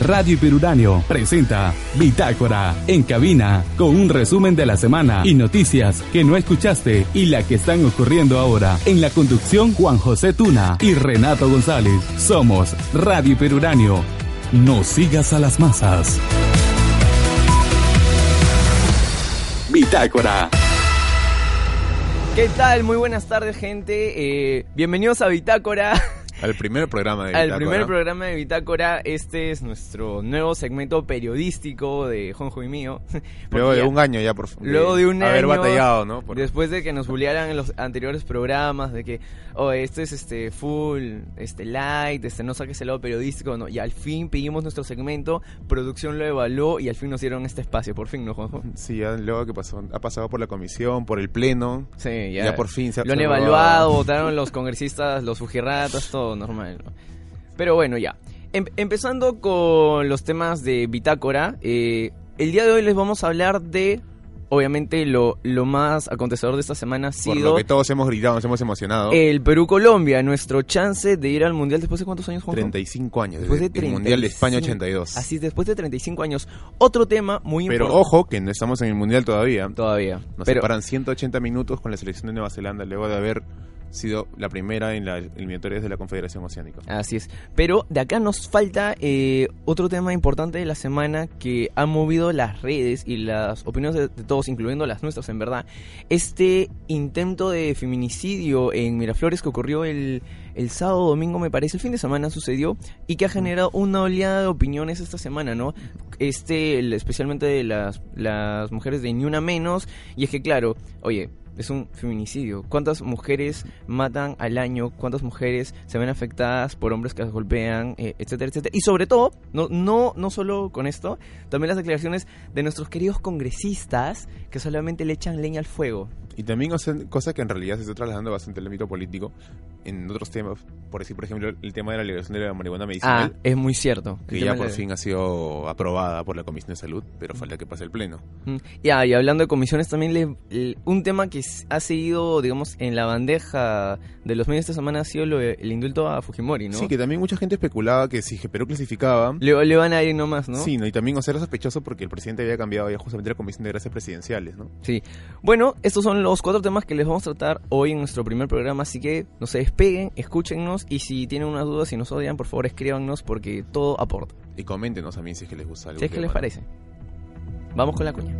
Radio Peruráneo presenta Bitácora en cabina con un resumen de la semana y noticias que no escuchaste y la que están ocurriendo ahora. En la conducción Juan José Tuna y Renato González. Somos Radio Peruráneo. No sigas a las masas. Bitácora. ¿Qué tal? Muy buenas tardes, gente. Eh, bienvenidos a Bitácora. Al primer programa de Al Bitácora. primer programa de Bitácora. Este es nuestro nuevo segmento periodístico de Jonjo y mío. Luego de un año ya, por Luego de un haber año, batallado, ¿no? Por- Después de que nos bullearan en los anteriores programas, de que, oh, este es este full, este light, este no saques el lado periodístico, no. Y al fin pedimos nuestro segmento, producción lo evaluó y al fin nos dieron este espacio, por fin, ¿no, Juanjo? Sí, ya luego que pasó, ha pasado por la comisión, por el pleno. Sí, ya. Ya por fin se ha Lo han evaluado, votaron los congresistas, los fujirratas, todo normal. ¿no? Pero bueno, ya. Em- empezando con los temas de Bitácora, eh, el día de hoy les vamos a hablar de, obviamente, lo, lo más acontecedor de esta semana ha Por sido lo que todos hemos gritado, nos hemos emocionado. el Perú-Colombia, nuestro chance de ir al Mundial después de cuántos años, Juanjo? 35 años. Después de desde el Mundial de España 35. 82. Así, es, después de 35 años. Otro tema muy Pero importante. ojo, que no estamos en el Mundial todavía. Todavía. Nos Pero, separan 180 minutos con la selección de Nueva Zelanda luego de haber sido la primera en las eliminatorias de la Confederación Oceánica. Así es. Pero de acá nos falta eh, otro tema importante de la semana que ha movido las redes y las opiniones de, de todos, incluyendo las nuestras, en verdad. Este intento de feminicidio en Miraflores que ocurrió el, el sábado domingo, me parece, el fin de semana sucedió y que ha generado una oleada de opiniones esta semana, ¿no? Este, especialmente de las, las mujeres de Ni Una Menos. Y es que, claro, oye, es un feminicidio. ¿Cuántas mujeres matan al año? ¿Cuántas mujeres se ven afectadas por hombres que las golpean? Eh, etcétera, etcétera. Y sobre todo, no, no, no solo con esto, también las declaraciones de nuestros queridos congresistas que solamente le echan leña al fuego. Y también hacen cosas que en realidad se está trasladando bastante al ámbito político en otros temas. Por decir, por ejemplo, el tema de la legalización de la marihuana Ah, medicinal. es muy cierto. que ya por de- fin ha sido aprobada por la Comisión de Salud, pero falta que pase el Pleno. Mm, Ya, y hablando de comisiones, también le, le- un tema que ha seguido, digamos, en la bandeja de los medios esta semana ha sido lo el indulto a Fujimori, ¿no? Sí, que también mucha gente especulaba que si Perú clasificaba... le, le van a ir nomás, ¿no? Sí, ¿no? y también o sea, era sospechoso porque el presidente había cambiado ya justamente la Comisión de Gracias Presidenciales, ¿no? Sí. Bueno, estos son los cuatro temas que les vamos a tratar hoy en nuestro primer programa, así que no se despeguen, escúchennos y si tienen unas dudas, si nos odian, por favor escríbanos porque todo aporta. Y coméntenos a mí si es que les gusta algo. Si es que les parece. Vamos con la cuña.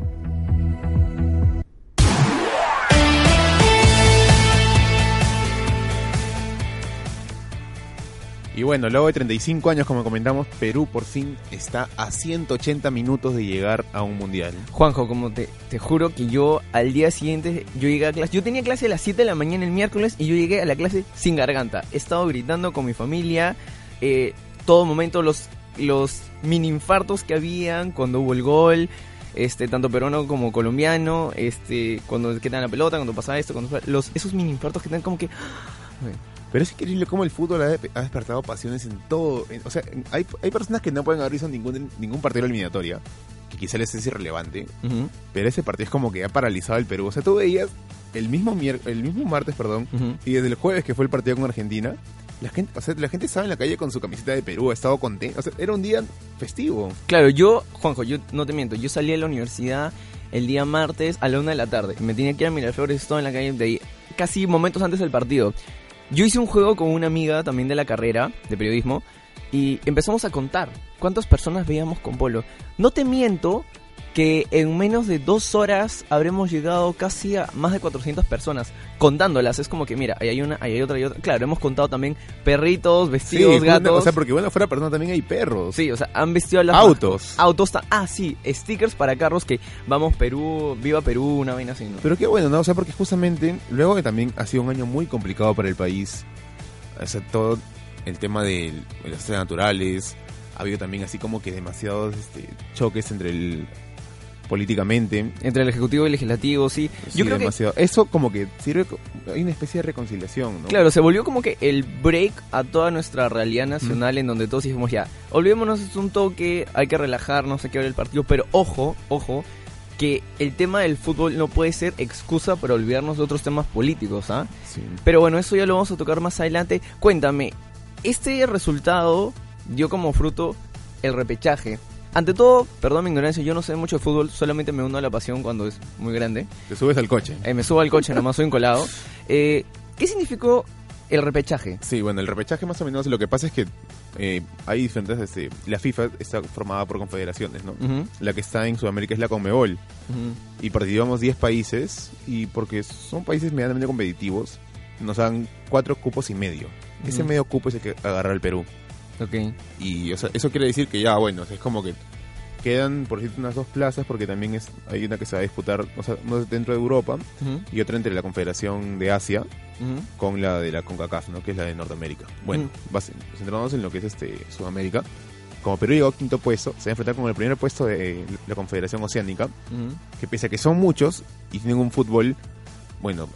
Y bueno, luego de 35 años, como comentamos, Perú por fin está a 180 minutos de llegar a un mundial. Juanjo, como te, te juro que yo al día siguiente, yo llegué a clase, yo tenía clase a las 7 de la mañana el miércoles y yo llegué a la clase sin garganta. He estado gritando con mi familia, eh, todo momento los, los mini infartos que habían cuando hubo el gol, este, tanto peruano como colombiano, este, cuando quedan la pelota, cuando pasa esto, cuando los, esos mini infartos que están como que... Pero es increíble cómo el fútbol ha, despertado pasiones en todo. en- o sea, hay, hay personas que no pueden haber visto ningún, ningún partido de eliminatoria, que quizá les es irrelevante, Ujú, pero ese partido es como que ha paralizado el Perú. O sea, tú veías el mismo, mier- el mismo martes, perdón, y desde el jueves que fue el partido con Argentina, la gente, o sea, la gente estaba en la calle con su camiseta de Perú, ha estado contento. O sea, era un día festivo. Claro, yo, Juanjo, yo no te miento, yo salí de la universidad el día martes a la una de la tarde. Me tenía que ir a Miraflores, estaba en la calle de ahí, casi momentos antes del partido. Yo hice un juego con una amiga también de la carrera de periodismo y empezamos a contar cuántas personas veíamos con Polo. No te miento que en menos de dos horas habremos llegado casi a más de 400 personas, contándolas. Es como que, mira, ahí hay una, ahí hay otra y otra. Claro, hemos contado también perritos, vestidos, gatos. o sea, porque bueno, fuera persona también hay perros. Sí, o sea, han vestido a las Autos. Autos. Ah, sí, stickers para carros que vamos Perú, viva Perú, una vaina así, ¿no? Pero qué bueno, ¿no? O sea, porque justamente, luego que también ha sido un año muy complicado para el país, o sea, todo el tema de los naturales, ha habido también así como que demasiados este, choques entre el políticamente. Entre el ejecutivo y el legislativo, sí. Sí, Yo creo que demasiado. Eso como que sirve, hay una especie de reconciliación, ¿no? Claro, se volvió como que el break a toda nuestra realidad nacional en donde todos dijimos ya, olvidémonos, es un toque, hay que relajarnos, hay que ver el partido, pero ojo, ojo, que el tema del fútbol no puede ser excusa para olvidarnos de otros temas políticos, ¿ah? Sí. Pero bueno, eso ya lo vamos a tocar más adelante. Cuéntame, este resultado dio como fruto el repechaje. Ante todo, perdón mi ignorancia, yo no sé mucho de fútbol, solamente me uno a la pasión cuando es muy grande. Te subes al coche. Eh, me subo al coche, nomás soy un colado. Eh, ¿Qué significó el repechaje? Sí, bueno, el repechaje más o menos lo que pasa es que eh, hay diferentes... Este, la FIFA está formada por confederaciones, ¿no? La que está en Sudamérica es la Conmebol. Y participamos 10 países y porque son países medianamente competitivos, nos dan cuatro cupos y medio. Ese medio cupo es el que agarra el Perú. Ok. Y o sea, eso quiere decir que ya, bueno, o sea, es como que quedan, por decirte, unas dos plazas, porque también es hay una que se va a disputar, o sea, una dentro de Europa y otra entre la Confederación de Asia con la de la CONCACAF, ¿no? Que es la de Norteamérica. Bueno, base- centrándonos en lo que es este Sudamérica. Como Perú llegó a quinto puesto, se va a enfrentar con el primer puesto de la Confederación Oceánica, que pese a que son muchos y tienen un fútbol, bueno,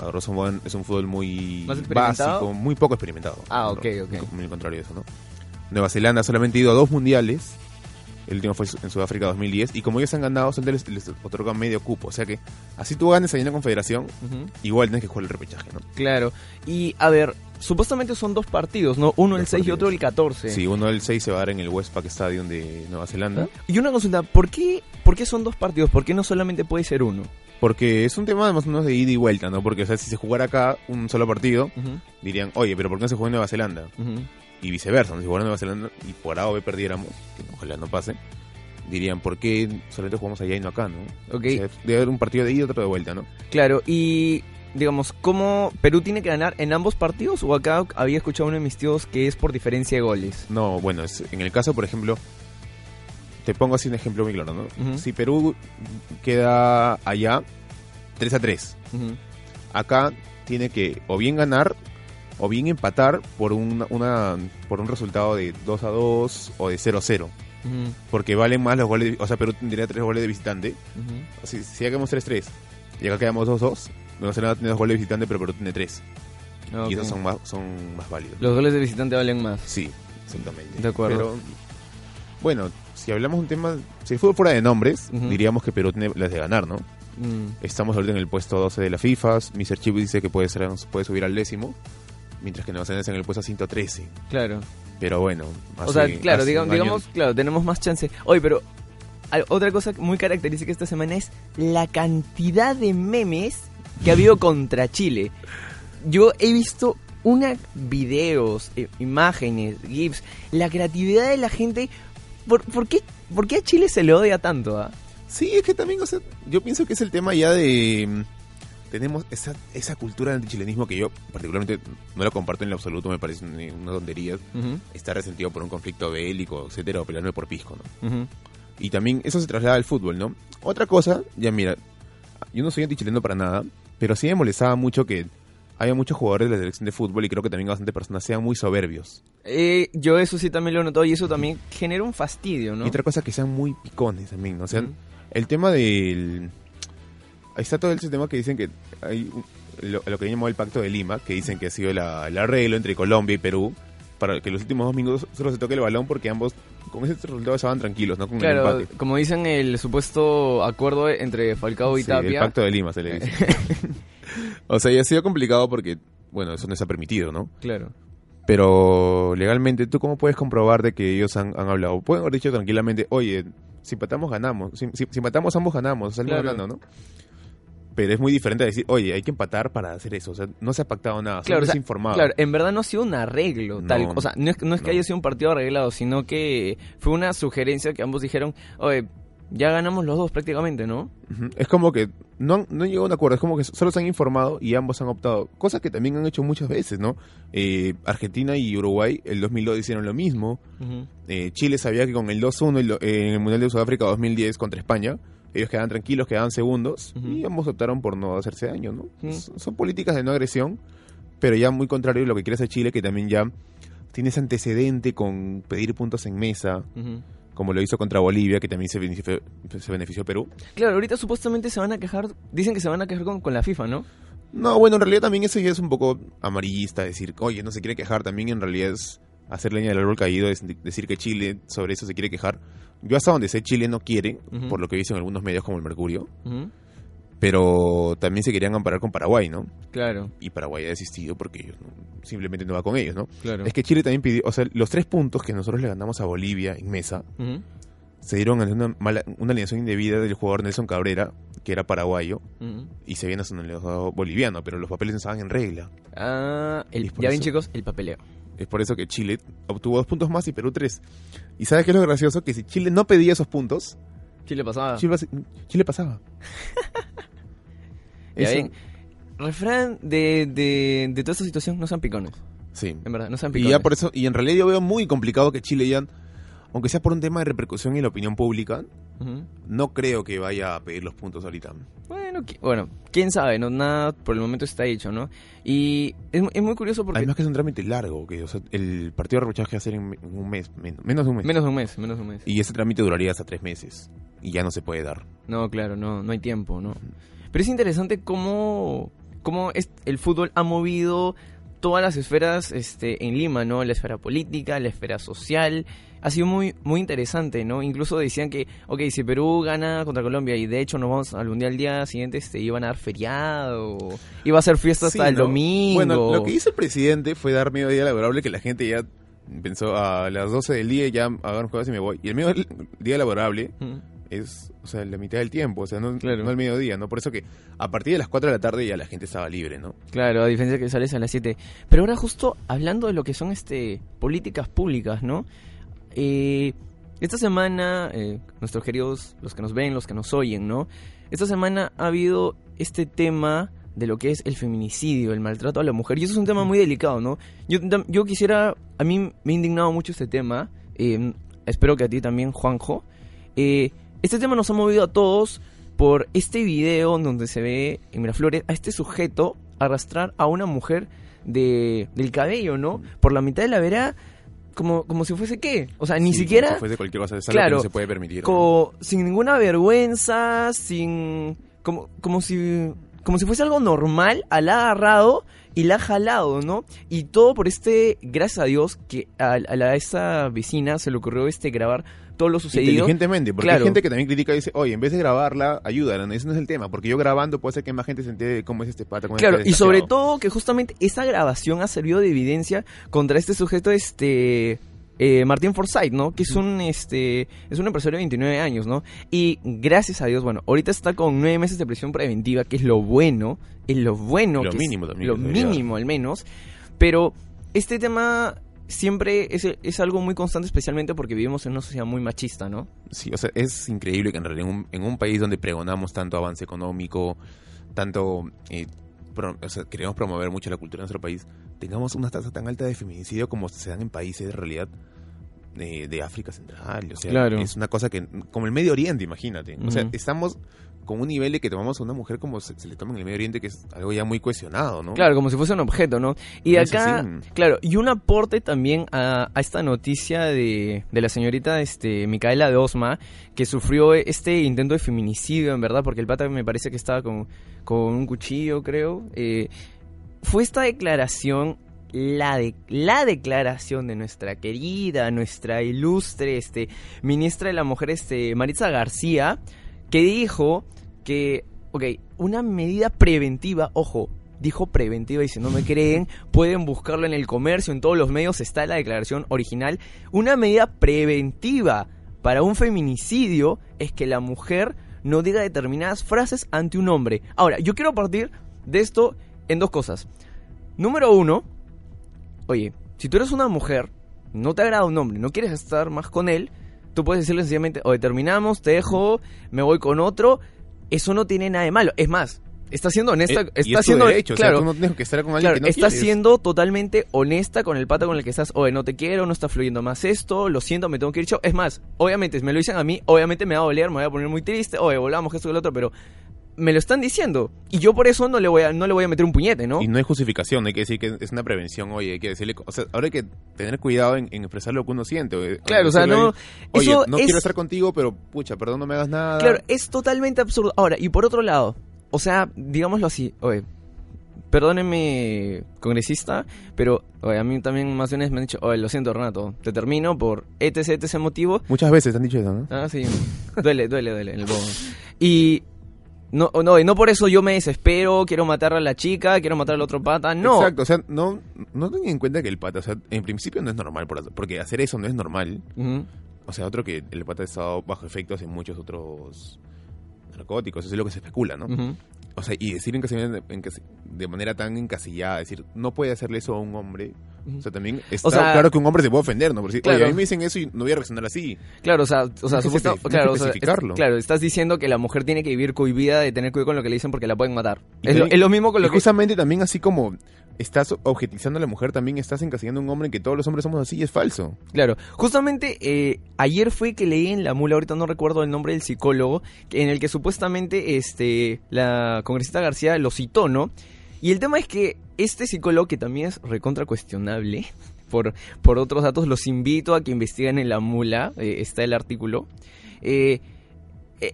es un fútbol muy básico, muy poco experimentado. Ah, ok, ok. Muy contrario de eso, ¿no? Nueva Zelanda solamente ha ido a dos mundiales. El último fue en Sudáfrica 2010. Y como ellos han ganado, solo les, les otorgan medio cupo. O sea que, así tú ganes ahí en la confederación, Ujú. igual tienes que jugar el repechaje, ¿no? Claro. Y a ver, supuestamente son dos partidos, ¿no? Uno el Dos 6 y otro el partidos. 14. Sí, uno del 6 se va a dar en el Westpac Stadium de Nueva Zelanda. Y una consulta, ¿por qué, ¿por qué son dos partidos? ¿Por qué no solamente puede ser uno? Porque es un tema más o menos de ida y vuelta, ¿no? Porque, o sea, si se jugara acá un solo partido, dirían, oye, pero ¿por qué no se juega en Nueva Zelanda? Y viceversa, ¿no? si jugara en Nueva Zelanda y por A o B perdiéramos, que ojalá no pase, dirían, ¿por qué solamente jugamos allá y no acá, no? Ok. O sea, debe haber un partido de ida y otro de vuelta, ¿no? Claro, y digamos, ¿cómo Perú tiene que ganar en ambos partidos? O acá había escuchado uno de mis tíos que es por diferencia de goles. No, bueno, es- en el caso, por ejemplo, te pongo así un ejemplo muy claro, ¿no? Si Perú queda allá 3 a 3, Ujú. acá tiene que o bien ganar o bien empatar por, una, una- por un resultado de 2 a 2 o de 0 a 0. Ujú, Porque valen más los goles, o sea, Perú tendría 3 goles de visitante ujú. Si, si quedamos 3-3 y acá quedamos 2-2, Nueva Zelanda tiene dos goles de visitante, pero Perú tiene 3. Ah, Y esos son más, son más válidos. Los goles de visitante valen más. Sí, exactamente. De acuerdo. Pero, bueno, si hablamos un tema, si el fútbol fuera de nombres, Ujú. diríamos que Perú tiene las de ganar, ¿no? Mm, Estamos ahorita en el puesto 12 de la FIFA, Mr. Chip dice que puede, ser, puede subir al décimo, mientras que Nueva en el puesto 113. claro. Pero bueno, o sea, hace- claro, hace digam- un año- digamos, claro, tenemos más chance. Oye, pero otra cosa muy característica esta semana es la cantidad de memes que ha habido contra Chile. Yo he visto una videos, eh, imágenes, gifs, la creatividad de la gente. ¿Por, por qué, por qué a Chile se le odia tanto? ah? Sí, es que también, o sea, yo pienso que es el tema ya de... Tenemos esa, esa cultura del chilenismo que yo particularmente no la comparto en lo absoluto, me parece una tontería. Ujú, Estar resentido por un conflicto bélico, etcétera, o pelearme por pisco, ¿no? Y también eso se traslada al fútbol, ¿no? Otra cosa, ya mira, yo no soy antichileno para nada, pero sí me molestaba mucho que haya muchos jugadores de la selección de fútbol y creo que también bastantes personas sean muy soberbios. Eh, yo eso sí también lo he notado y eso también genera un fastidio, ¿no? Y otra cosa que sean muy picones también, ¿no? O sea, el tema del... Ahí está todo ese tema que dicen que hay lo, lo que llamó el Pacto de Lima, que dicen que ha sido la- el arreglo entre Colombia y Perú para que los últimos dos minutos solo se toque el balón porque ambos con ese resultado estaban tranquilos, ¿no? Con el Claro, empate. como dicen el supuesto acuerdo entre Falcao y Sí, el Tapia. Pacto de Lima se le dice. o sea, y ha sido complicado porque, bueno, eso no está permitido, ¿no? Claro. Pero legalmente, ¿tú cómo puedes comprobar de que ellos han, han hablado? Pueden haber dicho tranquilamente, oye, si empatamos, ganamos. Si, si, si empatamos, ambos ganamos. Salimos Claro. ganando, ¿no? Pero es muy diferente a decir, oye, hay que empatar para hacer eso. O sea, no se ha pactado nada. Claro, Claro, o sea, es informado. Claro, en verdad no ha sido un arreglo, No, tal, o sea, no es, no es que no. haya sido un partido arreglado, sino que fue una sugerencia que ambos dijeron, oye, ya ganamos los dos prácticamente, ¿no? Es como que no han, no han llegado a un acuerdo, es como que solo se han informado y ambos han optado. Cosa que también han hecho muchas veces, ¿no? Eh, Argentina y Uruguay el 2002 hicieron lo mismo. Eh, Chile sabía que con el 2-1 el do- eh, en el Mundial de Sudáfrica 2010 contra España, ellos quedaban tranquilos, quedaban segundos y ambos optaron por no hacerse daño, ¿no? Son políticas de no agresión, pero ya muy contrario a lo que quiere hacer Chile, que también ya tiene ese antecedente con pedir puntos en mesa, como lo hizo contra Bolivia, que también se benefició, se benefició Perú. Claro, ahorita supuestamente se van a quejar, dicen que se van a quejar con, con la FIFA, ¿no? No, bueno, en realidad también eso ya es un poco amarillista, decir, oye, no se quiere quejar, también en realidad es hacer leña del árbol caído, es de- decir que Chile sobre eso se quiere quejar. Yo hasta donde sé, Chile no quiere, por lo que dicen algunos medios como el Mercurio, pero también se querían amparar con Paraguay, ¿no? Claro, Y Paraguay ha desistido porque ellos no- simplemente no va con ellos, ¿no? claro. Es que Chile también pidió, o sea, los tres puntos que nosotros le ganamos a Bolivia en mesa se dieron en una, mala, una alineación indebida del jugador Nelson Cabrera, que era paraguayo, y se había nacionalizado boliviano, pero los papeles no estaban en regla. Ah, el, ya ven eso. chicos, el papeleo. Es por eso que Chile obtuvo dos puntos más y Perú tres. ¿Y sabes qué es lo gracioso? Que si Chile no pedía esos puntos, Chile pasaba. Chile, pas- Chile pasaba. Ya Eso- ven. Refrán de, de, de toda esta situación, no sean picones. Sí. En verdad, no sean Y picones. ya por eso, y en realidad yo veo muy complicado que Chile ya, aunque sea por un tema de repercusión en la opinión pública, no creo que vaya a pedir los puntos ahorita. Bueno, qui- bueno, quién sabe, no nada por el momento está hecho, ¿no? Y es, es muy curioso porque Además que es un trámite largo, que o sea, el partido de repechaje va a ser en, un mes, men- menos de un mes. menos de un mes, menos de un mes. Y ese trámite duraría hasta tres meses. Y ya no se puede dar. No, claro, no, no hay tiempo, ¿no? Pero es interesante cómo, cómo es- el fútbol ha movido todas las esferas este, en Lima, ¿no? La esfera política, la esfera social. Ha sido muy, muy interesante, ¿no? Incluso decían que, ok, si Perú gana contra Colombia y de hecho nos vamos al Mundial el día siguiente, este, iban a dar feriado, iba a ser fiesta hasta Sí, el ¿no? domingo. Bueno, lo que hizo el presidente fue dar medio día laborable que la gente ya pensó a las 12 del día ya hagan juegos y me voy. Y el medio día laborable es, o sea, la mitad del tiempo, o sea, no, Claro. no el mediodía, ¿no? Por eso que a partir de las 4 de la tarde ya la gente estaba libre, ¿no? Claro, a diferencia que sales a las 7. Pero ahora justo hablando de lo que son este políticas públicas, ¿no? Eh, esta semana, eh, nuestros queridos, los que nos ven, los que nos oyen, ¿no? Esta semana ha habido este tema de lo que es el feminicidio, el maltrato a la mujer. Y eso es un tema muy delicado, ¿no? Yo, yo quisiera, a mí me ha indignado mucho este tema. eh, espero que a ti también, Juanjo. Eh, este tema nos ha movido a todos por este video donde se ve en Miraflores a este sujeto arrastrar a una mujer de, del cabello, ¿no? Por la mitad de la vereda, como, como si fuese qué. O sea, ni Sí, siquiera como si fuese cualquier cosa, es algo Claro. que no se puede permitir. ¿no? co- sin ninguna vergüenza, sin como, como si como si fuese algo normal, ha agarrado y la ha jalado, ¿no? Y todo por este, gracias a Dios, que a, a, la- a esta vecina se le ocurrió este grabar todo lo sucedido. Inteligentemente, porque Claro. hay gente que también critica y dice, oye, en vez de grabarla, ayúdala, ese no es el tema, porque yo grabando puede ser que más gente se entere de cómo es este pata. cómo Claro, está y sobre todo que justamente esa grabación ha servido de evidencia contra este sujeto, este eh, Martín Forsyth, ¿no? Que es un este es un empresario de 29 años, ¿no? Y gracias a Dios, bueno, ahorita está con nueve meses de prisión preventiva, que es lo bueno, es lo bueno, Lo que es- mínimo también lo mínimo al menos. Pero este tema siempre es, es algo muy constante, especialmente porque vivimos en una sociedad muy machista, ¿no? Sí, o sea, es increíble que en realidad en un, en un país donde pregonamos tanto avance económico, tanto eh, pro- o sea, queremos promover mucho la cultura de nuestro país, tengamos una tasa tan alta de feminicidio como se dan en países de realidad de, de África Central. O sea, Claro. es una cosa que, como el Medio Oriente, imagínate. O sea, estamos con un nivel de que tomamos a una mujer como se, se le toma en el Medio Oriente, que es algo ya muy cuestionado, ¿no? Claro, como si fuese un objeto, ¿no? Y No acá, claro, y un aporte también a, a esta noticia de, de la señorita este, Micaela de Osma, que sufrió este intento de feminicidio, en verdad, porque el pata me parece que estaba con, con un cuchillo, creo. Eh, fue esta declaración, la, de, la declaración de nuestra querida, nuestra ilustre este, ministra de la Mujer, este, Maritza García, que dijo que, ok, una medida preventiva, ojo, dijo preventiva y si no me creen, pueden buscarlo en el comercio, en todos los medios está la declaración original. Una medida preventiva para un feminicidio es que la mujer no diga determinadas frases ante un hombre. Ahora, yo quiero partir de esto en dos cosas. Número uno, oye, si tú eres una mujer, no te agrada un hombre, no quieres estar más con él, tú puedes decirle sencillamente, o terminamos, te dejo, me voy con otro. Eso no tiene nada de malo. Es más, está siendo honesta, Eh, está siendo derecho, o sea, claro, tú no tienes que estar con alguien claro, que no está quieres. siendo totalmente honesta con el pata con el que estás. Oye, no te quiero, no está fluyendo más esto, lo siento, me tengo que ir. Chao. Es más, obviamente, si me lo dicen a mí, obviamente me va a doler, me voy a poner muy triste. Oye, volvamos, esto y lo otro, pero me lo están diciendo. Y yo por eso no le voy a, no le voy a meter un puñete, ¿no? Y no hay justificación, hay que decir que es una prevención, oye, hay que decirle, o sea, ahora hay que tener cuidado en, en expresar lo que uno siente. oye, Claro, o sea, no- Oye, eso no es- quiero estar contigo, pero pucha, perdón, no me hagas nada. Claro, es totalmente absurdo. Ahora, y por otro lado, o sea, digámoslo así, oye, perdóneme, congresista, pero oye, a mí también más de una vez me han dicho, oye, lo siento, Renato, te termino por etc, etc motivo. Muchas veces te han dicho eso, ¿no? Ah, sí, duele, duele, duele en el bobo. Y no, no, y no por eso yo me desespero, quiero matar a la chica, quiero matar al otro pata, no. Exacto, o sea, no, no tengan en cuenta que el pata, o sea, en principio no es normal, por- porque hacer eso no es normal. O sea, otro que el pata ha estado bajo efectos en muchos otros narcóticos, eso es lo que se especula, ¿no? O sea, y decir de manera tan encasillada, decir, no puede hacerle eso a un hombre. O sea, también está sea- claro que un hombre se puede ofender, ¿no? Por decir, oye, Claro. a mí me dicen eso y no voy a reaccionar así. Claro, o sea, o sea, supuesto- claro, o sea, especificarlo. es- claro, estás diciendo que la mujer tiene que vivir cohibida de tener cuidado con lo que le dicen porque la pueden matar. Y Es lo, también- es lo mismo con y lo que justamente también así como estás objetizando a la mujer, también estás encasillando a un hombre en que todos los hombres somos así es falso. Claro, justamente eh, ayer fue que leí en la mula, ahorita no recuerdo el nombre del psicólogo, en el que supuestamente este la congresista García lo citó, ¿no? Y el tema es que este psicólogo, que también es recontra cuestionable por, por otros datos, los invito a que investiguen en la mula, eh, está el artículo. eh,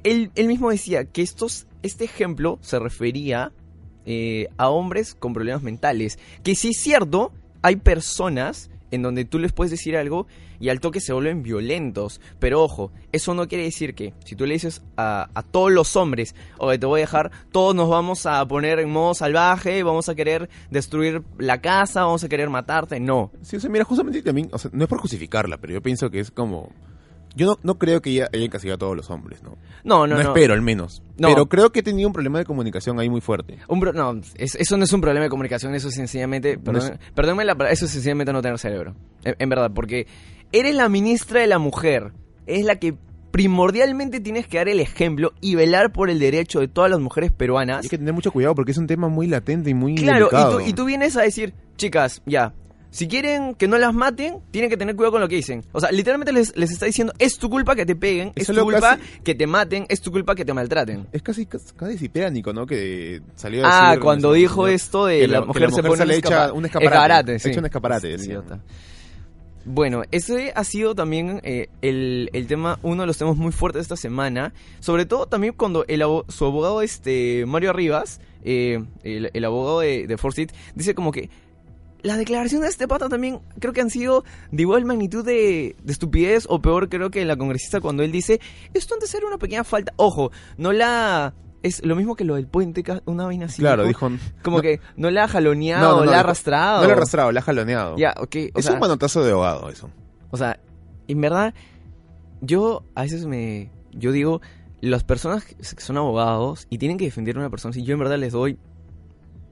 él, él mismo decía que estos, este ejemplo se refería eh, a hombres con problemas mentales. Que sí es cierto, hay personas en donde tú les puedes decir algo y al toque se vuelven violentos. Pero ojo, eso no quiere decir que si tú le dices a, a todos los hombres, oye, te voy a dejar, todos nos vamos a poner en modo salvaje, vamos a querer destruir la casa, vamos a querer matarte. No. Sí, o sea, mira, justamente también, o sea, no es por justificarla, pero yo pienso que es como... Yo no, no creo que ella haya encasillado a todos los hombres, ¿no? No, no, no. espero, al menos. No. Pero creo que he tenido un problema de comunicación ahí muy fuerte. Un bro- no, es- eso no es un problema de comunicación, eso es sencillamente, No perdón- es- la eso es sencillamente no tener cerebro. En, en verdad, porque eres la ministra de la mujer, es la que primordialmente tienes que dar el ejemplo y velar por el derecho de todas las mujeres peruanas. Hay que tener mucho cuidado porque es un tema muy latente y muy Claro, y tú, y tú vienes a decir, chicas, ya, si quieren que no las maten, tienen que tener cuidado con lo que dicen. O sea, literalmente les, les está diciendo, es tu culpa que te peguen, es tu culpa casi- que te maten, es tu culpa que te maltraten. Es casi, casi, ¿no? Que salió a Ah, decir, cuando no sé, dijo ¿no? esto de que la, que mujer se pone se le echa un escaparate. sí. Echa un escaparate, idiota. Bueno, ese ha sido también eh, el, el tema, uno de los temas muy fuertes de esta semana. Sobre todo también cuando el, su abogado, este Mario Arribas, eh, el, el abogado de, de Forsyth, dice como que las declaraciones de este pata también creo que han sido de igual magnitud de, de estupidez o peor creo que la congresista cuando él dice esto antes era una pequeña falta. Ojo, no la... Es lo mismo que lo del puente, una vaina así. Claro, dijo, dijo... Como no, que no la ha jaloneado, no, la ha arrastrado. No lo ha arrastrado, la ha jaloneado. Ya, ok. O es sea, un manotazo de abogado eso. o sea, en verdad, yo a veces me. Yo digo, las personas que son abogados y tienen que defender a una persona, si yo en verdad les doy.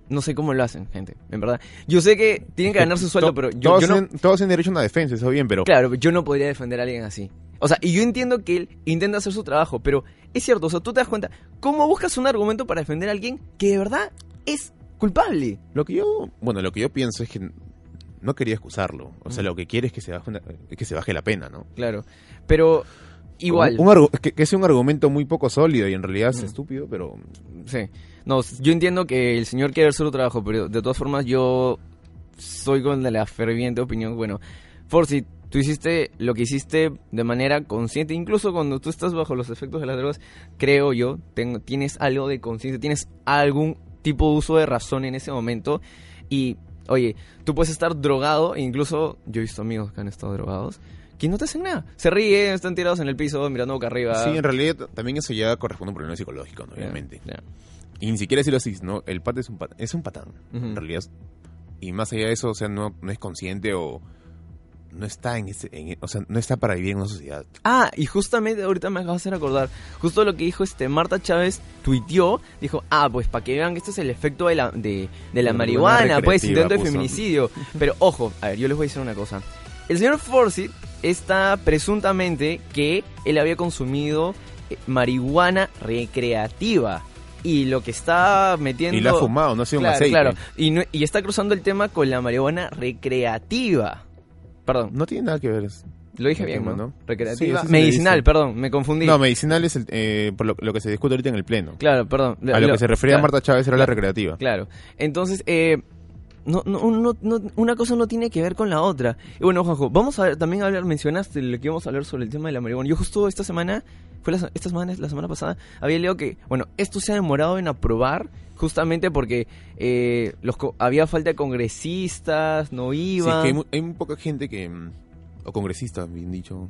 No sé cómo lo hacen, gente. En verdad. Yo sé que tienen que ganar su sueldo, pero yo, todos, yo no. tienen, todos tienen derecho a una defensa, eso bien, pero... Claro, yo no podría defender a alguien así. O sea, y yo entiendo que él intenta hacer su trabajo, pero es cierto, o sea, tú te das cuenta, ¿cómo buscas un argumento para defender a alguien que de verdad es culpable? Lo que yo, bueno, lo que yo pienso es que no quería excusarlo. O sea, Mm. lo que quiere es que se baje, una- que se baje la pena, ¿no? Claro. Pero igual. Un, que, que es un argumento muy poco sólido y en realidad es Mm. estúpido, pero Sí. No, yo entiendo que el señor quiere hacer su trabajo, pero de todas formas yo soy con la ferviente opinión. Bueno, Forsi, tú hiciste lo que hiciste de manera consciente, incluso cuando tú estás bajo los efectos de las drogas, creo yo, tengo, tienes algo de conciencia, tienes algún tipo de uso de razón en ese momento. Y, oye, tú puedes estar drogado, e incluso yo he visto amigos que han estado drogados, que no te hacen nada. Se ríen, están tirados en el piso, mirando boca arriba. sí, en realidad también eso ya corresponde a un problema psicológico, obviamente. Y ni siquiera decirlo así, ¿no? El pata es un, pat- es un patán, en realidad. Y más allá de eso, o sea, no, no es consciente o no está en ese, en- o sea, no está para vivir en una sociedad. Ah, y justamente ahorita me acabas de hacer acordar, justo lo que dijo este Marta Chávez, tuiteó, dijo, ah, pues para que vean que este es el efecto de la, de, de la La marihuana, pues intento de feminicidio. Pero ojo, a ver, yo les voy a decir una cosa. El señor Forsyth está presuntamente que él había consumido eh, marihuana recreativa. Y lo que está metiendo... Y la ha fumado, no ha sido claro, un aceite. Claro, y, no- y está cruzando el tema con la marihuana recreativa. Perdón. No tiene nada que ver. Lo dije bien, tema, ¿no? Recreativa. Sí, Medicinal, perdón, me confundí. No, medicinal es el, eh, por lo, lo que se discute ahorita en el Pleno. Claro, perdón. A lo que se refería claro, Marta Chávez era la recreativa. Claro. Entonces, eh, no, no, no, no- una cosa no tiene que ver con la otra. Y bueno, Juanjo, vamos a ver, también a hablar, mencionaste lo que íbamos a hablar sobre el tema de la marihuana. Yo justo esta semana, fue la, esta semana, la semana pasada, había leído que, bueno, esto se ha demorado en aprobar justamente porque eh, los co- había falta de congresistas, no Sí, iban. que hay, hay muy poca gente que, o congresistas, bien dicho,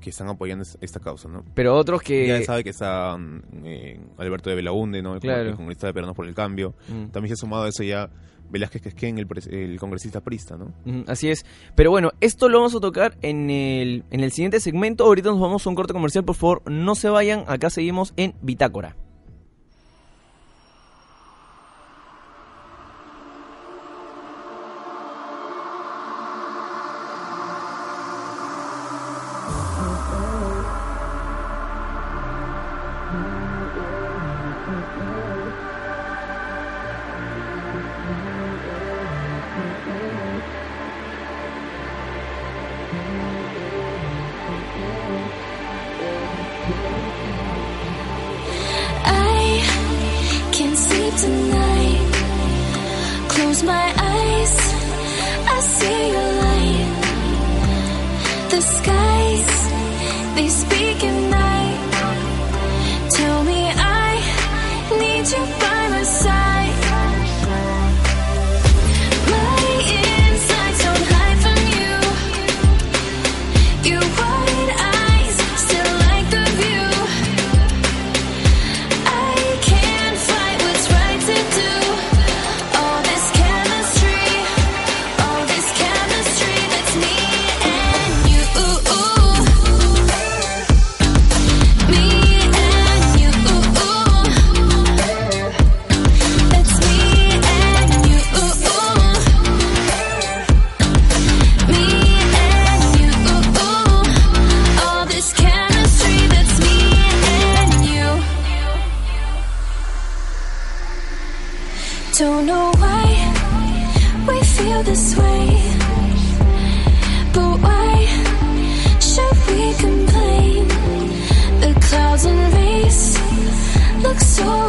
que están apoyando es- esta causa, ¿no? Pero otros que... ya sabe que está mm, eh, Alberto de Belaunde, ¿no? El, Claro. el congresista de Peruanos por el Cambio. Mm. También se ha sumado a eso ya Velázquez Quesquén, el, el congresista prista, ¿no? Así es. Pero bueno, esto lo vamos a tocar en el, en el siguiente segmento. Ahorita nos vamos a un corte comercial, por favor, no se vayan. Acá seguimos en Bitácora. Close my eyes, I see your light. The skies, they speak at night. Look so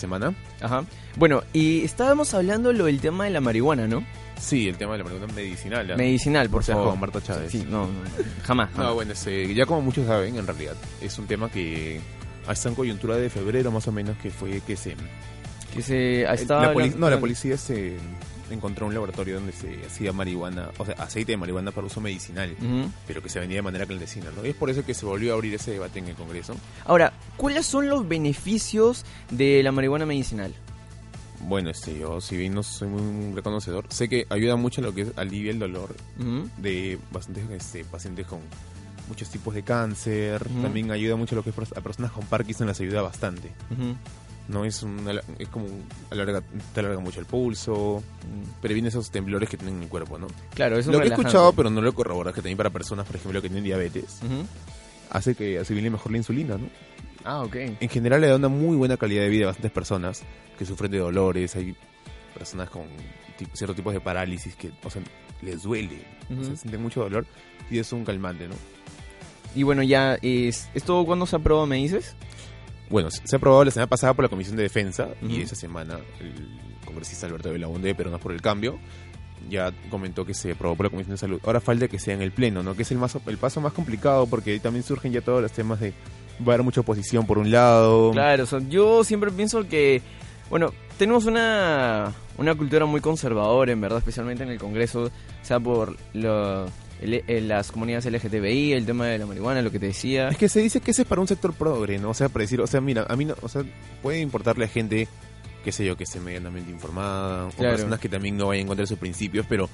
semana. Ajá. Bueno, y estábamos hablando lo del tema de la marihuana, ¿no? Sí, el tema de la marihuana medicinal. Medicinal, por O sea, favor. con Marta Chávez. Sí, no, no, jamás. No, bueno, ya como muchos saben, en realidad, es un tema que hasta en coyuntura de febrero más o menos que fue que se... Que se ha estado la no, la policía se encontró un laboratorio donde se hacía marihuana, o sea, aceite de marihuana para uso medicinal, pero que se vendía de manera clandestina, ¿no? Y es por eso que se volvió a abrir ese debate en el Congreso. Ahora, ¿cuáles son los beneficios de la marihuana medicinal? Bueno, este, yo si bien no soy muy reconocedor, sé que ayuda mucho en lo que es alivia el dolor de bastantes este, pacientes con muchos tipos de cáncer, también ayuda mucho a lo que es a personas con Parkinson les ayuda bastante. No es una, es como alarga, te alarga mucho el pulso, previene esos temblores que tienen en el cuerpo, ¿no? Claro, es un Lo que he escuchado, pero no lo he corroborado, que también para personas, por ejemplo, que tienen diabetes, hace que asimile mejor la insulina, ¿no? Ah, ok. En general le da una muy buena calidad de vida a bastantes personas que sufren de dolores, hay personas con ciertos tipos de parálisis que, o sea, les duele, o sea, sienten mucho dolor y es un calmante, ¿no? Y bueno, ya, es, ¿esto cuándo se aprobó, me dices? Bueno, se ha aprobado la semana pasada por la Comisión de Defensa y esa semana el congresista Alberto Belaunde de Peronas por el Cambio ya comentó que se aprobó por la Comisión de Salud. Ahora falta que sea en el Pleno, ¿no? Que es el, más, el paso más complicado porque ahí también surgen ya todos los temas de va a haber mucha oposición por un lado. Claro, o sea, yo siempre pienso que, bueno, tenemos una, una cultura muy conservadora, en verdad, especialmente en el Congreso, sea por lo- el- el- las comunidades LGTBI, el tema de la marihuana, lo que te decía. Es que se dice que ese es para un sector progre, ¿no? O sea, para decir, o sea, mira, a mí no, o sea, puede importarle a gente, qué sé yo, que esté medianamente informada, o personas que también no vayan en contra de sus principios, pero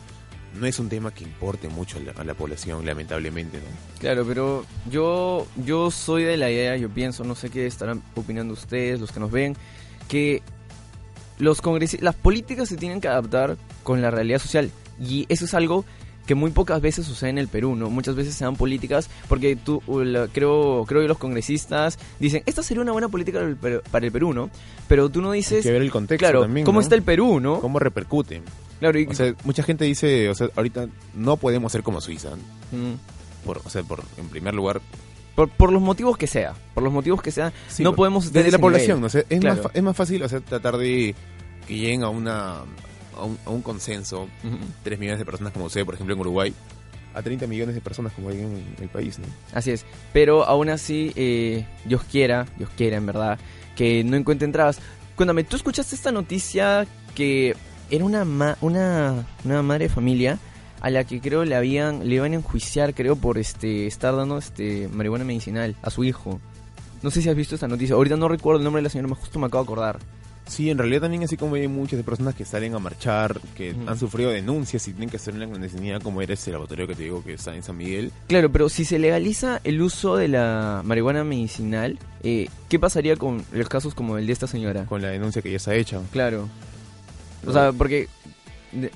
no es un tema que importe mucho a la, a la población, lamentablemente, ¿no? Claro, pero yo, yo soy de la idea, yo pienso, no sé qué estarán opinando ustedes, los que nos ven, que los las políticas se tienen que adaptar con la realidad social. Y eso es algo que muy pocas veces sucede en el Perú, ¿no? Muchas veces se dan políticas porque tú, uh, la- creo, creo que los congresistas dicen, esta sería una buena política para el Perú, ¿no? Pero tú no Hay dices, que ver el contexto claro, también, ¿cómo ¿no? está el Perú, no? ¿Cómo repercute? Claro, y- O sea, mucha gente dice, o sea, ahorita no podemos ser como Suiza, Mm. por, o sea, por, en primer lugar, por, por los motivos que sea, por los motivos que sea, Sí, no podemos desde la población. ¿no? O sea, es, Claro. más, es más fácil, o sea, tratar de que lleguen a una a un, a un consenso, Ujú. 3 millones de personas como se por ejemplo, en Uruguay, a 30 millones de personas como hay en el país, ¿no? Así es. Pero aún así, eh, Dios quiera, Dios quiera en verdad, que no encuentren trabas. Cuéntame, ¿tú escuchaste esta noticia que era una, ma- una, una madre de familia a la que creo le habían le iban a enjuiciar, creo, por este estar dando este marihuana medicinal a su hijo? No sé si has visto esta noticia. Ahorita no recuerdo el nombre de la señora, justo me acabo de acordar. Sí, en realidad también así como hay muchas de personas que salen a marchar, que han sufrido denuncias y tienen que hacer en la clandestinidad, como era ese laboratorio que te digo que está en San Miguel. Claro, pero si se legaliza el uso de la marihuana medicinal, eh, ¿qué pasaría con los casos como el de esta señora? con la denuncia que ya se ha hecho. Claro. O sea, porque. de-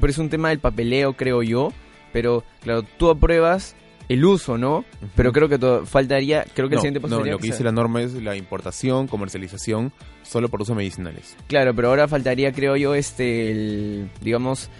pero es un tema del papeleo, creo yo. Pero, claro, tú apruebas el uso, ¿no? Pero creo que to- faltaría. Creo que el siguiente paso no, sería lo que dice la norma es la importación, comercialización, solo por usos medicinales. Claro, pero ahora faltaría, creo yo, este. El, digamos.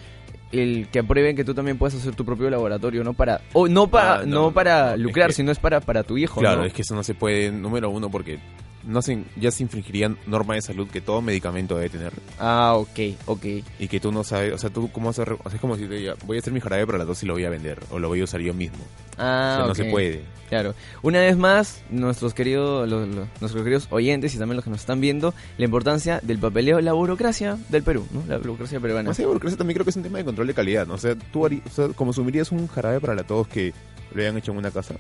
El que aprueben que tú también puedes hacer tu propio laboratorio, ¿no? Para. O no para, Ah, no, no, para no, es lucrar, que- sino es para, para tu hijo, Claro, ¿no? es que eso no se puede, número uno, porque no se, ya se infringirían normas de salud que todo medicamento debe tener Ah, ok, ok. y que tú no sabes, o sea, tú cómo hacer, o sea, es como si te diga, voy a hacer mi jarabe para la tos y lo voy a vender o lo voy a usar yo mismo. Ah, o sea, no se puede. Claro. Una vez más, nuestros queridos, los- los- nuestros queridos oyentes y también los que nos están viendo, la importancia del papeleo, la burocracia del Perú, ¿no? La burocracia peruana. Más allá de burocracia, también creo que es un tema de control de calidad, ¿no? O sea, tú harí- o sea, consumirías un jarabe para la tos que lo hayan hecho en una casa.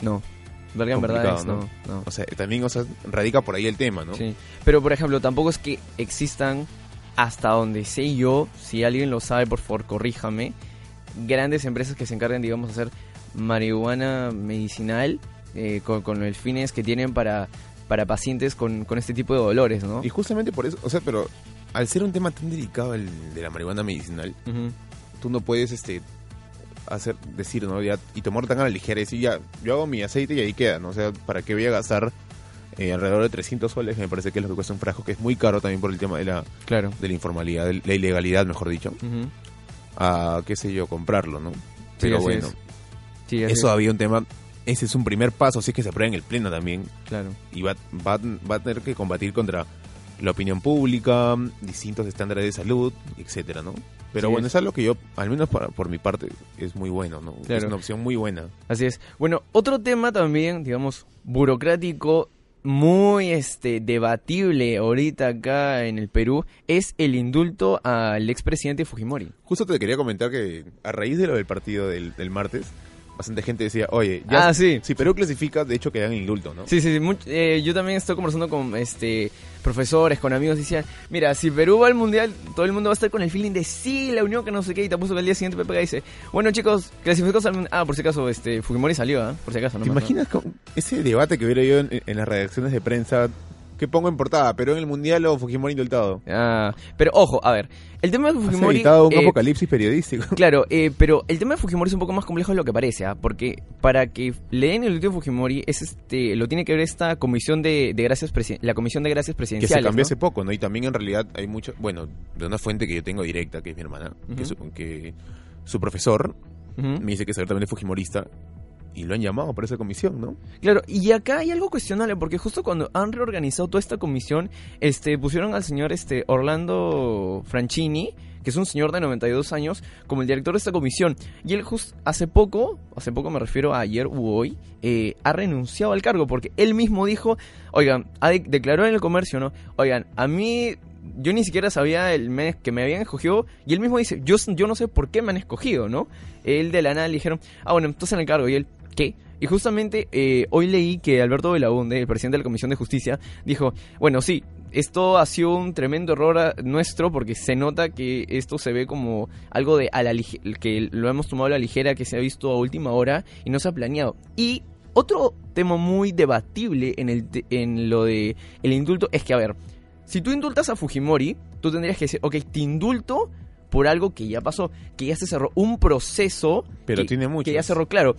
No. Verga, en verdad es, Complicado, no, no. O sea, también, o sea, radica por ahí el tema, ¿no? Sí. Pero, por ejemplo, tampoco es que existan, hasta donde sé yo, si alguien lo sabe, por favor, corríjame, grandes empresas que se encarguen, digamos, de hacer marihuana medicinal eh, con, con los fines que tienen para, para pacientes con, con este tipo de dolores, ¿no? Y justamente por eso, o sea, pero al ser un tema tan delicado el de la marihuana medicinal, tú no puedes este hacer decir no ya y tomar tan a la ligera y decir ya yo hago mi aceite y ahí queda no o sea para qué voy a gastar eh, alrededor de 300 soles que me parece que es lo que cuesta un frasco que es muy caro también por el tema de la Claro. de la informalidad de la ilegalidad mejor dicho a qué sé yo comprarlo no pero bueno es. Sí, eso es. había un tema ese es un primer paso así que se aprueba en el pleno también Claro. y va, va, va a tener que combatir contra la opinión pública, distintos estándares de salud, etcétera, ¿no? Pero Sí, bueno, es. es algo que yo, al menos para, por mi parte, es muy bueno, ¿no? Es una opción muy buena. Así es. Bueno, otro tema también, digamos, burocrático, muy este debatible ahorita acá en el Perú, es el indulto al expresidente Fujimori. Justo te quería comentar que a raíz de lo del partido del, del martes, bastante gente decía, oye, ya, Ah, sí. si Perú clasifica, de hecho que dan el indulto, ¿no? Sí, sí, sí. much- eh, yo también estoy conversando con este profesores, con amigos, y decían, mira, si Perú va al mundial, todo el mundo va a estar con el feeling de sí, la unión que no sé qué, y te puso que al día siguiente Pepe dice, bueno chicos, clasificamos al mundial. Ah, por si acaso, este, Fujimori salió, ¿ah? Por si acaso, ¿Te ¿no? imaginas cómo- ese debate que hubiera yo en, en las redacciones de prensa? ¿Qué pongo en portada? ¿Perú en el mundial o Fujimori indultado? Ah, pero ojo, a ver, el tema de Fujimori... un eh, apocalipsis periodístico. Claro, eh, pero el tema de Fujimori es un poco más complejo de lo que parece, ¿ah? porque para que le den el último Fujimori es este, lo tiene que ver esta comisión de, de gracias la comisión de gracias que presidenciales. se cambió ¿no? hace poco, ¿no? Y también en realidad hay mucho, bueno, de una fuente que yo tengo directa, que es mi hermana, que, su, que su profesor me dice que es fujimorista y lo han llamado para esa comisión, ¿no? Claro, y acá hay algo cuestionable, porque justo cuando han reorganizado toda esta comisión, este, pusieron al señor este, Orlando Franchini, que es un señor de 92 años, como el director de esta comisión. Y él justo hace poco, hace poco me refiero a ayer u hoy, eh, ha renunciado al cargo, porque él mismo dijo, oigan, declaró en el comercio, ¿no? Oigan, a mí... Yo ni siquiera sabía el mes que me habían escogido y él mismo dice, yo, yo no sé por qué me han escogido, ¿no? Él de la nada le dijeron, ah, bueno, entonces en el cargo. Y él, ¿qué? Y justamente eh, hoy leí que Alberto Belaunde, el presidente de la Comisión de Justicia, dijo, bueno, sí, esto ha sido un tremendo error a- nuestro porque se nota que esto se ve como algo de a la que lo hemos tomado a la ligera, que se ha visto a última hora y no se ha planeado. Y otro tema muy debatible en, el en lo de el indulto es que, a ver, si tú indultas a Fujimori, tú tendrías que decir, ok, te indulto por algo que ya pasó, que ya se cerró, un proceso Pero que, tiene muchos. que ya cerró, claro.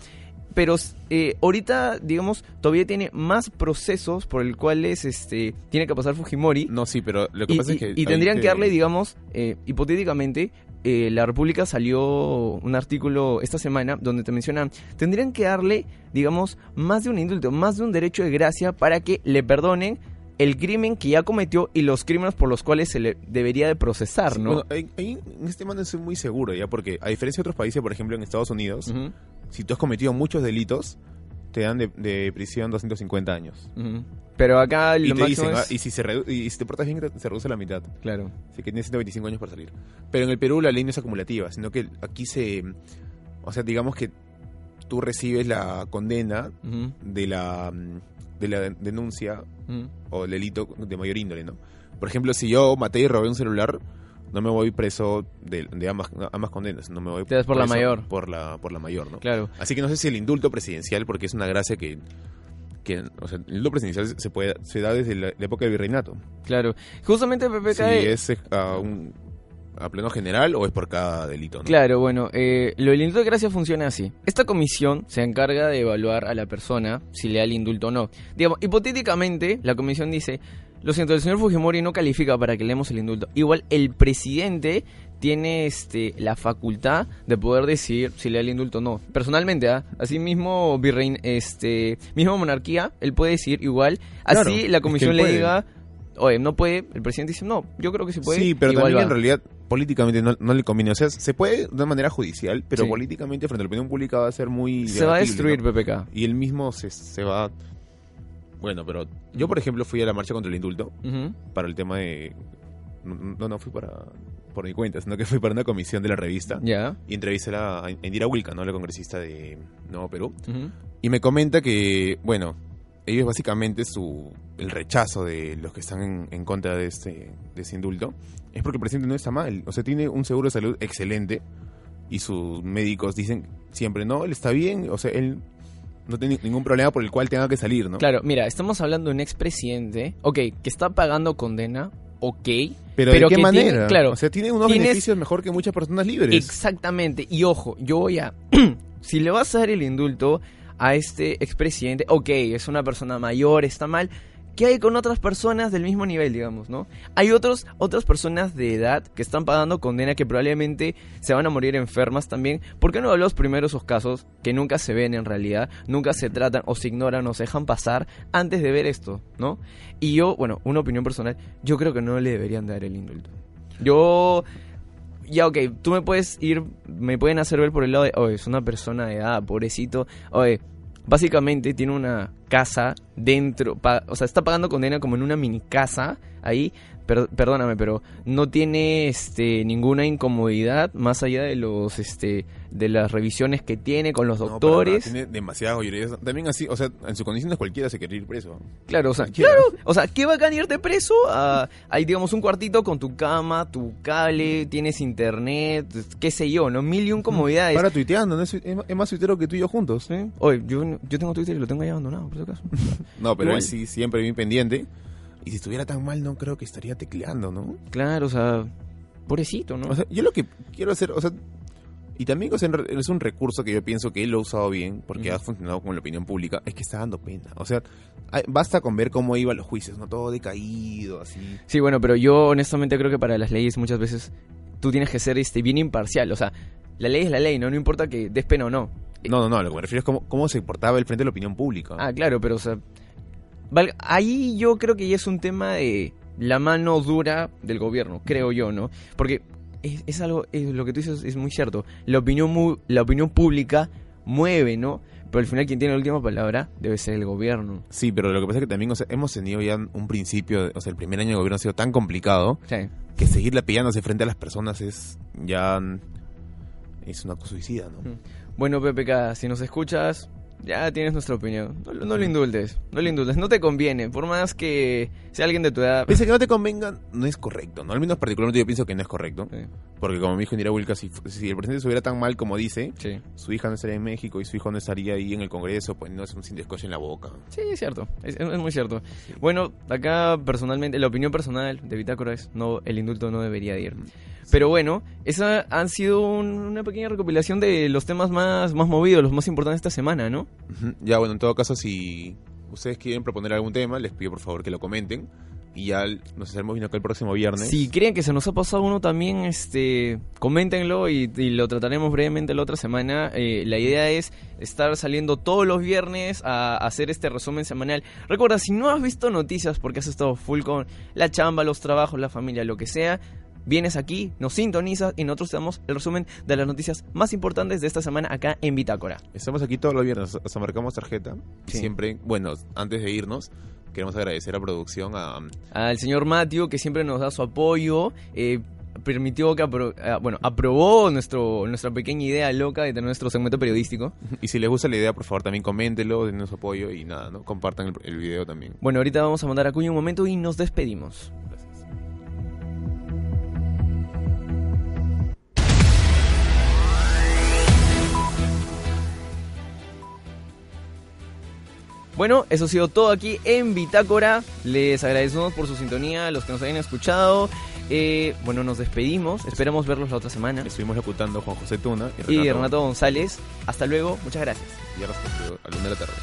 Pero eh, ahorita, digamos, todavía tiene más procesos por el cuales este, tiene que pasar Fujimori. No, sí, pero lo que y, pasa es que... y tendrían te- que darle, digamos, eh, hipotéticamente, eh, la República salió un artículo esta semana donde te mencionan, tendrían que darle, digamos, más de un indulto, más de un derecho de gracia para que le perdonen el crimen que ya cometió y los crímenes por los cuales se le debería de procesar, Sí, ¿no? bueno, en este no estoy muy seguro ya, porque a diferencia de otros países, por ejemplo en Estados Unidos, si tú has cometido muchos delitos, te dan de, de prisión 250 años. Pero acá Y lo te máximo dicen, ah, es... y, si se y si te portas bien, te- se reduce a la mitad. Claro. Así que tienes 125 años para salir. Pero en el Perú la ley no es acumulativa, sino que aquí se... O sea, digamos que tú recibes la condena de la, de la denuncia ujú. o el delito de mayor índole, ¿no? Por ejemplo, si yo maté y robé un celular, no me voy preso de, de ambas, ambas condenas, no me voy Te das por la mayor. Por la, por la mayor, ¿no? Claro. Así que no sé si el indulto presidencial, porque es una gracia que... que o sea, el indulto presidencial se, puede, se da desde la, la época del virreinato. Claro. Justamente Pepe Si es a, un, a pleno general o es por cada delito, ¿no? Claro, bueno, eh, lo del indulto de gracia funciona así. Esta comisión se encarga de evaluar a la persona si le da el indulto o no. Digamos, hipotéticamente, la comisión dice, lo siento, el señor Fujimori no califica para que le demos el indulto. Igual el presidente tiene este, la facultad de poder decidir si le da el indulto o no. Personalmente, ¿ah? así mismo virrein, este, mismo monarquía, él puede decir igual. Así Claro, la comisión le diga, oye, no puede, el presidente dice, no, yo creo que sí puede. sí, pero igual también va. en realidad políticamente no, no le conviene. O sea, se puede de una manera judicial, pero Sí. políticamente frente a la opinión pública va a ser muy... Se va a destruir ¿no? PPK. Y él mismo se, se va... Bueno, pero yo, por ejemplo, fui a la marcha contra el indulto para el tema de... No, no fui para por mi cuenta, sino que fui para una comisión de la revista Ya. y entrevisté a, Indira Wilca, ¿no? la congresista de Nuevo Perú. Y me comenta que, bueno, ellos básicamente su el rechazo de los que están en, en contra de este, de ese indulto es porque el presidente no está mal. O sea, tiene un seguro de salud excelente y sus médicos dicen siempre, no, él está bien, o sea, él no tiene ningún problema por el cual tenga que salir, ¿no? Claro, mira, estamos hablando de un expresidente, ok, que está pagando condena, ok. Pero, pero ¿de qué tiene- manera? claro, o sea, tiene unos tienes- beneficios mejor que muchas personas libres. Exactamente, y ojo, yo voy a... si le vas a dar el indulto a este expresidente, ok, es una persona mayor, está mal. ¿Qué hay con otras personas del mismo nivel, digamos, no? Hay otros, otras personas de edad que están pagando condena que probablemente se van a morir enfermas también. ¿Por qué no hablamos primero de esos casos que nunca se ven en realidad, nunca se tratan o se ignoran o se dejan pasar antes de ver esto, ¿no? Y yo, bueno, una opinión personal, yo creo que no le deberían dar el indulto. Yo ya, ok, tú me puedes ir, me pueden hacer ver por el lado de, oye, es una persona de edad, pobrecito, oye, básicamente tiene una casa dentro, pa- o sea, está pagando condena como en una mini casa ahí, per- perdóname, pero no tiene este ninguna incomodidad más allá de los este de las revisiones que tiene con los No, doctores. nada, tiene demasiadas. También así, o sea, en sus condiciones cualquiera se quiere ir preso. Claro, o sea, Cualquiera. claro, o sea, qué bacán irte preso. Ah, hay, digamos, un cuartito con tu cama, tu cable, tienes internet, qué sé yo, ¿no? Mil y un comodidades. Para tuiteando, ¿no? es, es más- tuitero que tú y yo juntos. ¿Sí? Oye, yo, yo tengo Twitter y lo tengo ahí abandonado, por si acaso. No, pero Igual. él sí siempre bien pendiente. Y si estuviera tan mal, no creo que estaría tecleando, ¿no? Claro, o sea, pobrecito, ¿no? O sea, yo lo que quiero hacer, o sea, y también o sea, es un recurso que yo pienso que él lo ha usado bien, porque ha funcionado con la opinión pública, es que está dando pena. O sea, hay- basta con ver cómo iban los juicios, ¿no? Todo decaído, así. Sí, bueno, pero yo honestamente creo que para las leyes muchas veces tú tienes que ser este bien imparcial, o sea, la ley es la ley, ¿no? No importa que des pena o no. No, no, no, lo que me refiero es cómo, cómo se portaba el frente de la opinión pública. Ah, claro, pero o sea, ahí yo creo que ya es un tema de la mano dura del gobierno, creo yo, ¿no? Porque es, es algo, es- lo que tú dices es muy cierto. La opinión, mu- la opinión pública mueve, ¿no? Pero al final quien tiene la última palabra debe ser el gobierno. Sí, pero lo que pasa es que también o sea, hemos tenido ya un principio, o sea, el primer año de gobierno ha sido tan complicado Sí. que seguir lapillándose frente a las personas es ya es un acto suicida, ¿no? Bueno, PPK, si nos escuchas, ya tienes nuestra opinión. No, lo- no lo indultes, no lo indultes, no te conviene, por más que sea alguien de tu edad. Pese a que no te convenga, no es correcto, ¿no? Al menos particularmente yo pienso que no es correcto. Sí, Porque como me dijo Indira Wilka, si, si el presidente estuviera tan mal como dice, sí. su hija no estaría en México y su hijo no estaría ahí en el Congreso, pues no es un sin descoche en la boca. Sí, es cierto, es, es muy cierto. Bueno, acá personalmente, la opinión personal de Bitácora es, no, el indulto no debería de ir. Pero bueno, esa han sido un- una pequeña recopilación de los temas más, más movidos, los más importantes esta semana, ¿no? Ya, bueno, en todo caso, si ustedes quieren proponer algún tema, les pido por favor que lo comenten. Y ya nos estaremos viendo acá el próximo viernes. Si creen que se nos ha pasado uno también, este, coméntenlo y, y lo trataremos brevemente la otra semana. Eh, la idea es estar saliendo todos los viernes a, a hacer este resumen semanal. Recuerda, si no has visto noticias porque has estado full con la chamba, los trabajos, la familia, lo que sea, vienes aquí, nos sintonizas y nosotros te damos el resumen de las noticias más importantes de esta semana acá en Bitácora. Estamos aquí todos los viernes, hasta marcamos tarjeta. Sí. siempre, bueno, antes de irnos, queremos agradecer a producción, a, al señor Matthew que siempre nos da su apoyo. eh, permitió que apro- ah, bueno aprobó nuestro nuestra pequeña idea loca de tener nuestro segmento periodístico Y si les gusta la idea, por favor, también coméntenlo, denos su apoyo y nada, ¿no? Compartan el, el video también. bueno ahorita vamos a mandar a Cuña un momento y nos despedimos bueno eso ha sido todo aquí en Bitácora. Les agradecemos por su sintonía a los que nos hayan escuchado. Eh, bueno nos despedimos. Esperamos verlos la otra semana. Estuvimos locutando Juan José Tuna y Renato, y Renato González. Hasta luego. Muchas gracias. Y a de la tarde.